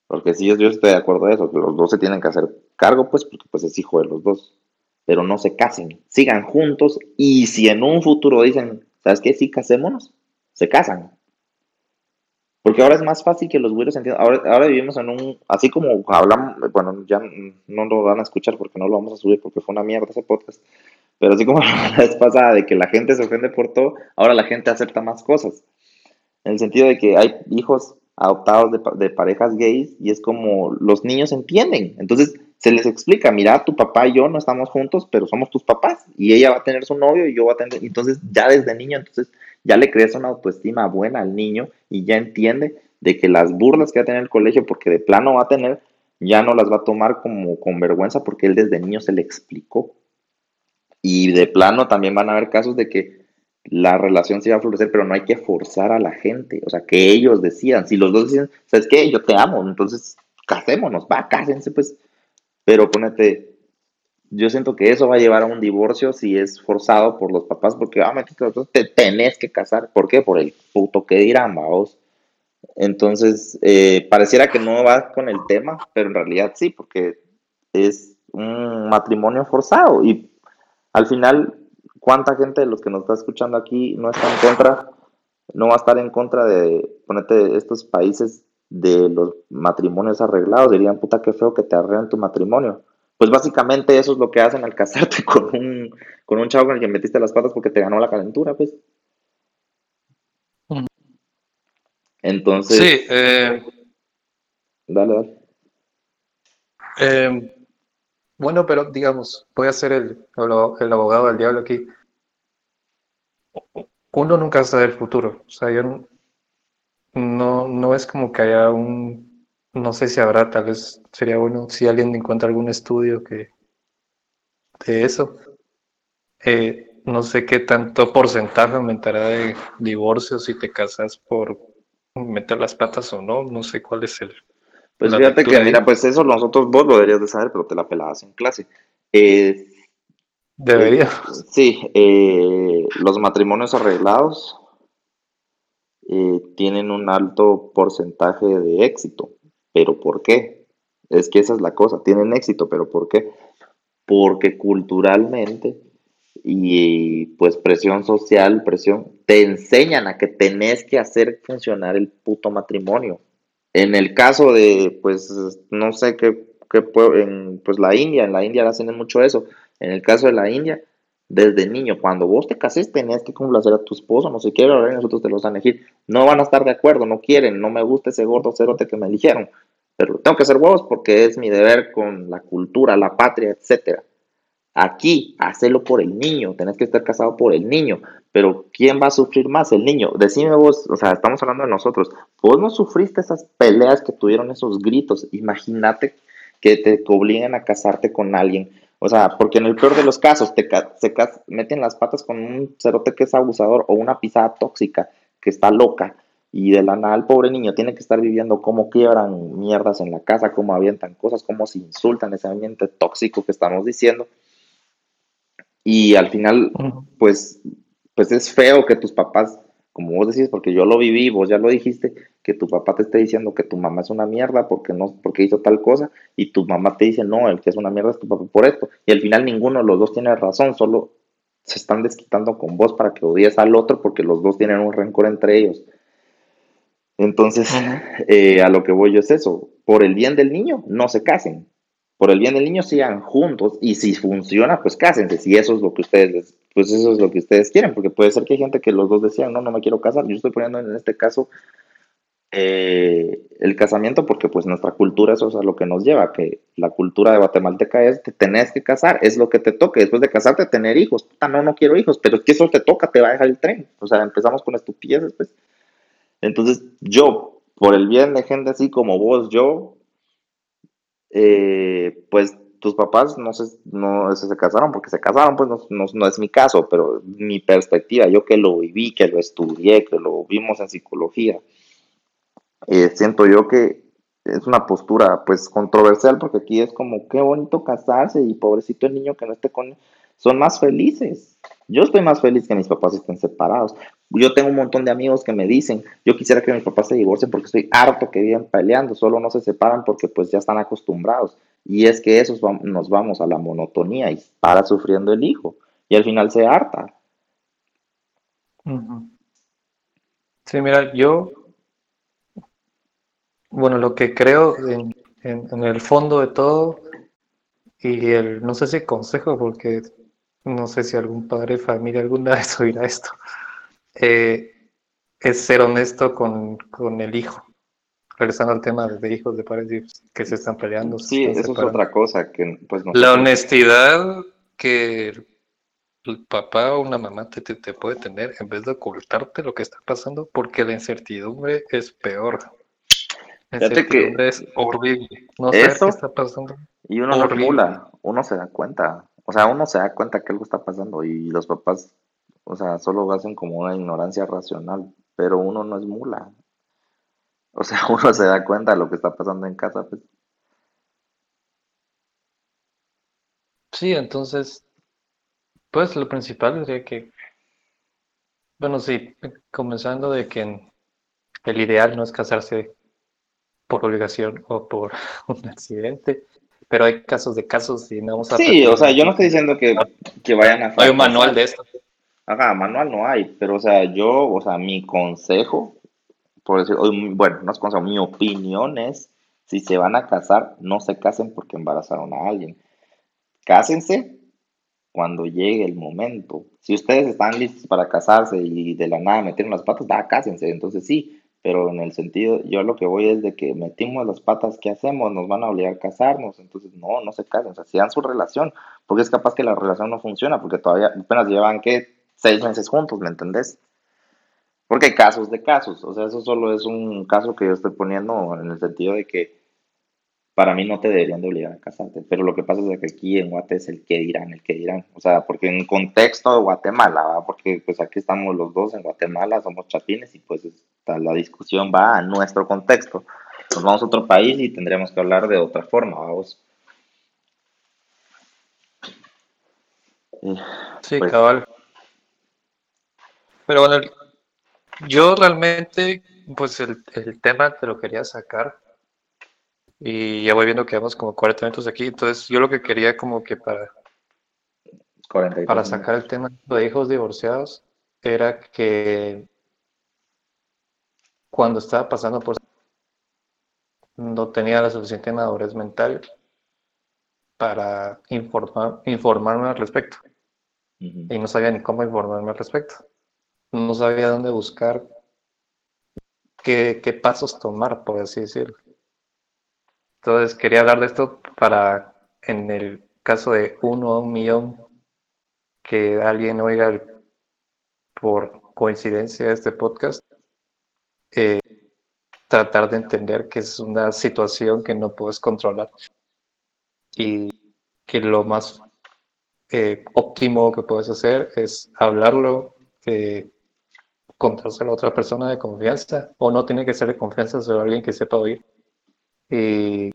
Porque yo, yo estoy de acuerdo de eso, que los dos se tienen que hacer cargo, pues, porque pues es hijo de los dos. Pero no se casen, sigan juntos y si en un futuro dicen, ¿sabes qué? Sí, casémonos, se casan. Porque ahora es más fácil que los güeros entiendan. Ahora, ahora vivimos en un. Así como hablamos. Bueno, ya no lo van a escuchar porque no lo vamos a subir porque fue una mierda ese podcast. Pero así como la vez pasada de que la gente se ofende por todo, ahora la gente acepta más cosas. En el sentido de que hay hijos adoptados de, parejas gays y es como los niños entienden. Entonces se les explica: mira, tu papá y yo no estamos juntos, pero somos tus papás. Y ella va a tener su novio y yo voy a tener. Entonces, ya desde niño, entonces ya le creas una autoestima buena al niño y ya entiende de que las burlas que va a tener en el colegio, porque de plano va a tener, ya no las va a tomar como con vergüenza porque él desde niño se le explicó. Y de plano también van a haber casos de que la relación se va a florecer, pero no hay que forzar a la gente, o sea, que ellos decidan. Si los dos dicen, ¿sabes qué? Yo te amo, entonces casémonos, va, cásense, pues. Pero ponete, yo siento que eso va a llevar a un divorcio si es forzado por los papás, porque ah, te tenés que casar. ¿Por qué? Por el puto que dirán, vamos. Entonces, eh, pareciera que no va con el tema, pero en realidad sí, porque es un matrimonio forzado. Y al final, ¿cuánta gente de los que nos está escuchando aquí no está en contra, no va a estar en contra de, ponete, estos países de los matrimonios arreglados? Dirían, puta, qué feo que te arreglen tu matrimonio pues básicamente eso es lo que hacen al casarte con un, con un chavo con el que metiste las patas porque te ganó la calentura, pues. Entonces. Sí, eh, dale, dale. Eh, bueno, pero digamos, voy a ser el, el, abogado del diablo aquí. Uno nunca sabe el futuro. O sea, yo no, no es como que haya un no sé si habrá, tal vez sería bueno si alguien encuentra algún estudio que de eso. Eh, no sé qué tanto porcentaje aumentará de divorcios si te casas por meter las patas o no. No sé cuál es el. Pues fíjate que, mira, pues eso nosotros vos lo deberías de saber, pero te la pelabas en clase. Eh, Debería. Eh, sí, los matrimonios arreglados tienen un alto porcentaje de éxito. ¿Pero por qué? Es que esa es la cosa, tienen éxito, pero ¿por qué? Porque culturalmente y pues presión social, presión, te enseñan a que tenés que hacer funcionar el puto matrimonio. En el caso de, pues, no sé qué, qué en pues la India, en la India hacen mucho eso. En el caso de la India, desde niño, cuando vos te cases, tenías que complacer a tu esposo, no sé qué, ahora nosotros te los van a elegir. No van a estar de acuerdo, no quieren, no me gusta ese gordo cerote que me eligieron, pero tengo que hacer huevos porque es mi deber con la cultura, la patria, etcétera. Aquí, hacelo por el niño, tenés que estar casado por el niño, pero ¿quién va a sufrir más? El niño. Decime vos, o sea, estamos hablando de nosotros, vos no sufriste esas peleas que tuvieron esos gritos, imagínate que te obliguen a casarte con alguien O sea, porque en el peor de los casos te se meten las patas con un cerote que es abusador o una pisada tóxica que está loca y de la nada el pobre niño tiene que estar viviendo cómo quiebran mierdas en la casa, cómo avientan cosas, cómo se insultan ese ambiente tóxico que estamos diciendo. Y al final, pues, pues es feo que tus papás, como vos decís, porque yo lo viví, vos ya lo dijiste, que tu papá te esté diciendo que tu mamá es una mierda porque no porque hizo tal cosa y tu mamá te dice, "No, el que es una mierda es tu papá por esto." Y al final ninguno de los dos tiene razón, solo se están desquitando con vos para que odies al otro porque los dos tienen un rencor entre ellos. Entonces, eh, a lo que voy yo es eso, por el bien del niño, no se casen. Por el bien del niño, sigan juntos y si funciona, pues cásense. Si eso es lo que ustedes, pues eso es lo que ustedes quieren, porque puede ser que hay gente que los dos decían, no, no me quiero casar. Yo estoy poniendo en este caso eh, el casamiento porque pues nuestra cultura eso es a lo que nos lleva, que la cultura de guatemalteca es te tenés que casar, es lo que te toque, después de casarte tener hijos, puta no, no quiero hijos, pero es que eso te toca, te va a dejar el tren, o sea, empezamos con estupideces pues. Entonces, yo, por el bien de gente así como vos, yo, eh, pues tus papás no se, no se casaron porque se casaron, pues no, no, es mi caso, pero mi perspectiva, yo que lo viví, que lo estudié, que lo vimos en psicología, eh, siento yo que es una postura pues controversial porque aquí es como qué bonito casarse y pobrecito el niño que no esté con son más felices. Yo estoy más feliz que mis papás estén separados. Yo tengo un montón de amigos que me dicen, yo quisiera que mis papás se divorcien porque estoy harto que viven peleando, solo no se separan porque pues ya están acostumbrados. Y es que esos nos vamos a la monotonía y para sufriendo el hijo. Y al final se harta. Sí, mira, yo, bueno, lo que creo en, el fondo de todo, y el, no sé si consejo, porque no sé si algún padre de familia alguna vez oirá esto, eh, es ser honesto con, el hijo. Regresando al tema de hijos de padres que se están peleando. Sí, eso es otra cosa que pues La honestidad que el papá o una mamá te, te, puede tener en vez de ocultarte lo que está pasando, porque la incertidumbre es peor. La incertidumbre es horrible. No sé qué está pasando. Y uno no mula, uno se da cuenta. O sea, uno se da cuenta que algo está pasando y los papás o sea, solo hacen como una ignorancia racional, pero uno no es mula. O sea, uno se da cuenta de lo que está pasando en casa, pues. Sí, entonces, pues lo principal sería que, bueno, sí, comenzando de que el ideal no es casarse por obligación o por un accidente, pero hay casos de casos y no vamos a... Sí, o sea, yo no estoy diciendo que, que vayan a... Hay un manual de esto. Ajá, manual no hay, pero o sea, yo, o sea, mi consejo, por decir, bueno, no es consejo, mi opinión es, si se van a casar, no se casen porque embarazaron a alguien. Cásense cuando llegue el momento. Si ustedes están listos para casarse y de la nada metieron las patas, da, cásense, entonces sí, pero en el sentido, yo lo que voy es de que metimos las patas, ¿qué hacemos? Nos van a obligar a casarnos, entonces no, no se casen, o sea, sigan su relación, porque es capaz que la relación no funciona, porque todavía apenas llevan, ¿qué? Seis meses juntos, ¿me entendés? Porque hay casos de casos, o sea, eso solo es un caso que yo estoy poniendo en el sentido de que para mí no te deberían de obligar a casarte, pero lo que pasa es que aquí en Guate es el que dirán, el que dirán, o sea, porque en contexto de Guatemala, porque pues aquí estamos los dos en Guatemala, somos chapines y pues la discusión va a nuestro contexto. Nos vamos a otro país y tendríamos que hablar de otra forma, vamos. Sí, pues, cabal. Pero bueno, yo realmente, pues el, tema te lo quería sacar y ya voy viendo que vamos como 40 minutos aquí, entonces yo lo que quería como que para, para sacar el tema de hijos divorciados era que cuando estaba pasando por no tenía la suficiente madurez mental para informar, informarme al respecto. Y no sabía ni cómo informarme al respecto no sabía dónde buscar, qué, qué pasos tomar, por así decirlo. Entonces quería hablar de esto para, en el caso de uno a un millón, que alguien oiga por coincidencia este podcast, eh, tratar de entender que es una situación que no puedes controlar y que lo más eh, óptimo que puedes hacer es hablarlo, eh, contárselo a otra persona de confianza, o no tiene que ser de confianza, sino alguien que sepa oír. Y,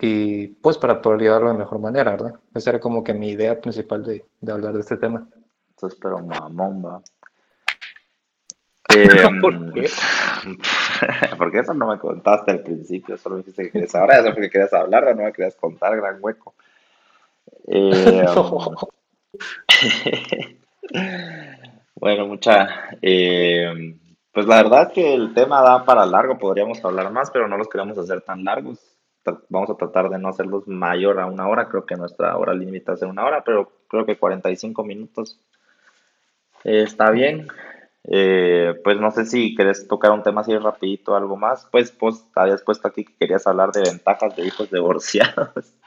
y pues para poder llevarlo de mejor manera, ¿verdad? Esa era como que mi idea principal de, de hablar de este tema. Entonces, pero mamón, va. ¿Por Em, qué? porque eso no me contaste al principio, solo me dijiste que querías ahora, eso porque querías hablar, no me querías contar, gran hueco. Eh, bueno, mucha. eh, pues la verdad que el tema da para largo, podríamos hablar más, pero no los queremos hacer tan largos. Vamos a tratar de no hacerlos mayor a una hora, creo que nuestra hora límite es de una hora, pero creo que 45 minutos eh, está bien. Eh, pues no sé si querés tocar un tema así rapidito, algo más. Pues pues habías puesto aquí que querías hablar de ventajas de hijos divorciados.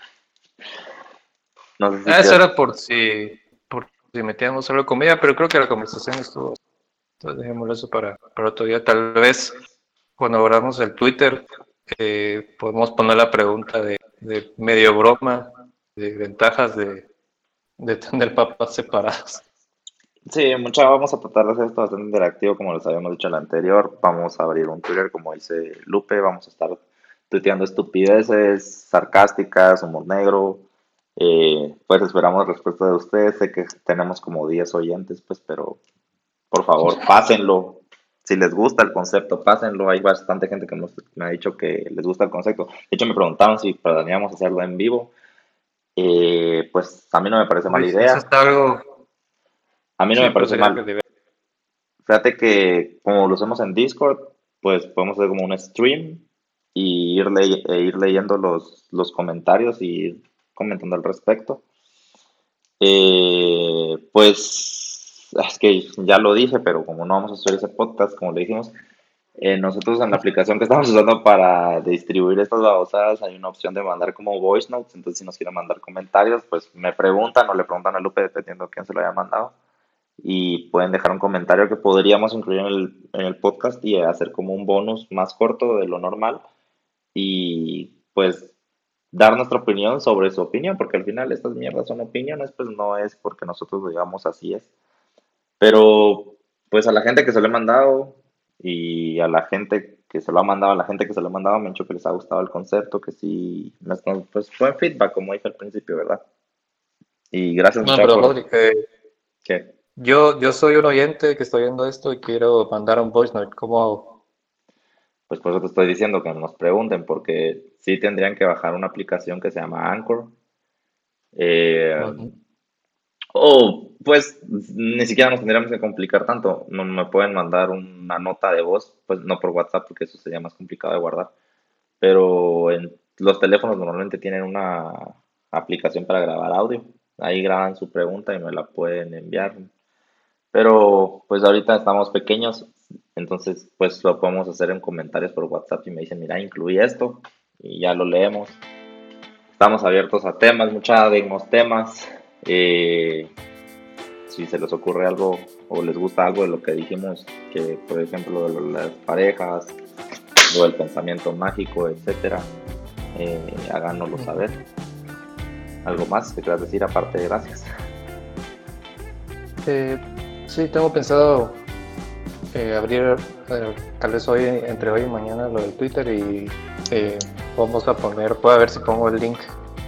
No sé si Ah, Eso quieres- era por si, si metíamos algo de comida, pero creo que la conversación estuvo. Entonces dejémoslo eso para, para otro día. Tal vez cuando abramos el Twitter eh, podemos poner la pregunta de, de medio broma, de ventajas de, de tener papás separados. Sí, mucha, vamos a tratar de hacer esto bastante interactivo, como les habíamos dicho en el anterior. Vamos a abrir un Twitter, como dice Lupe, vamos a estar tuiteando estupideces, sarcásticas, humor negro. Eh, pues esperamos respuesta de ustedes. Sé que tenemos como 10 oyentes, pues, pero por favor, pásenlo. Si les gusta el concepto, pásenlo. Hay bastante gente que nos- me ha dicho que les gusta el concepto. De hecho, me preguntaron si planeamos hacerlo en vivo. Eh, pues a mí no me parece mala Pues, idea. eso está algo. A mí no sí, me parece mal. que Fíjate que como lo hacemos en Discord, pues podemos hacer como un stream y ir, e ir leyendo los, los comentarios y comentando al respecto. Eh, pues es que ya lo dije, pero como no vamos a hacer ese podcast, como le dijimos, eh, nosotros en la aplicación que estamos usando para distribuir estas babosadas hay una opción de mandar como voice notes, entonces si nos quieren mandar comentarios, pues me preguntan o le preguntan a Lupe dependiendo de quién se lo haya mandado. Y pueden dejar un comentario que podríamos incluir en el, en el podcast y hacer como un bonus más corto de lo normal. Y pues dar nuestra opinión sobre su opinión, porque al final estas mierdas son opiniones, pues no es porque nosotros lo digamos así es. Pero pues a la gente que se lo he mandado y a la gente que se lo ha mandado, a la gente que se lo ha mandado, me han dicho que les ha gustado el concepto, que sí, pues buen feedback, como dije al principio, ¿verdad? Y gracias No, pero por... Eh, ¿Qué? yo, yo soy un oyente que estoy viendo esto y quiero mandar un voice note. ¿Cómo hago? Pues por eso te estoy diciendo que nos pregunten, porque sí tendrían que bajar una aplicación que se llama Anchor. Eh, o pues ni siquiera nos tendríamos que complicar tanto. No me pueden mandar una nota de voz, pues no por WhatsApp, porque eso sería más complicado de guardar. Pero en los teléfonos normalmente tienen una aplicación para grabar audio. Ahí graban su pregunta y me la pueden enviar. Pero pues ahorita estamos pequeños, entonces pues lo podemos hacer en comentarios por WhatsApp y me dicen, mira, incluí esto y ya lo leemos. Estamos abiertos a temas, mucha denos temas. Eh, si se les ocurre algo o les gusta algo de lo que dijimos, que por ejemplo lo de las parejas, lo del pensamiento mágico, etcétera, eh, háganoslo saber. ¿Algo más que quieras decir aparte de gracias? Eh, sí, tengo pensado eh, abrir eh, tal vez hoy, entre hoy y mañana, lo del Twitter y eh, vamos a poner, puedo ver si pongo el link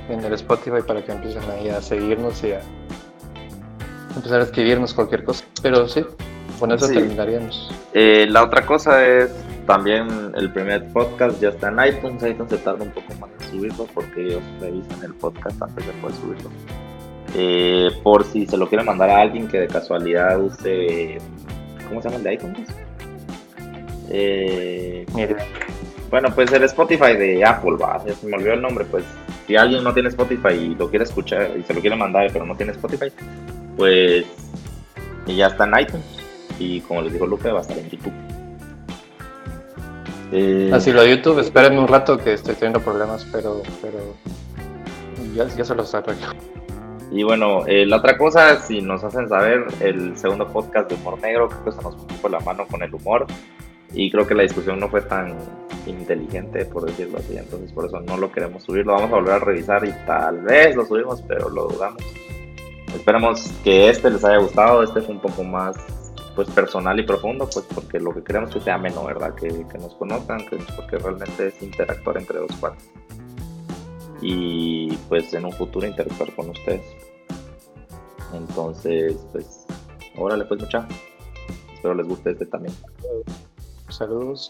en el Spotify para que empiecen ahí a seguirnos y a empezar a escribirnos cualquier cosa. Pero sí, con eso Sí. terminaríamos. Eh, la otra cosa es también el primer podcast ya está en iTunes. iTunes se tarda un poco más en subirlo porque ellos revisan el podcast antes de poder subirlo. Eh, por si se lo quieren mandar a alguien que de casualidad use. ¿Cómo se llama el de iTunes? Eh, bueno, pues el Spotify de Apple, va, ya se me olvidó el nombre, pues si alguien no tiene Spotify y lo quiere escuchar y se lo quiere mandar pero no tiene Spotify, pues ya está en iTunes y como les dijo Lupe va a estar en YouTube. Eh, así lo de YouTube, espérenme un rato que estoy teniendo problemas, pero, pero ya, ya se los arreglo. Y bueno, eh, la otra cosa, si nos hacen saber, el segundo podcast de Humor Negro, creo que se nos poco la mano con el humor y creo que la discusión no fue tan inteligente, por decirlo así, entonces por eso no lo queremos subir, lo vamos a volver a revisar y tal vez lo subimos, pero lo dudamos. esperamos que este les haya gustado. Este fue un poco más pues personal y profundo, pues porque lo que queremos es que sea ameno, ¿verdad? Que, que nos conozcan, que, porque realmente es interactuar entre dos partes. Y pues en un futuro interactuar con ustedes. Entonces, pues, órale pues mucha. Espero les guste este también. Saludos,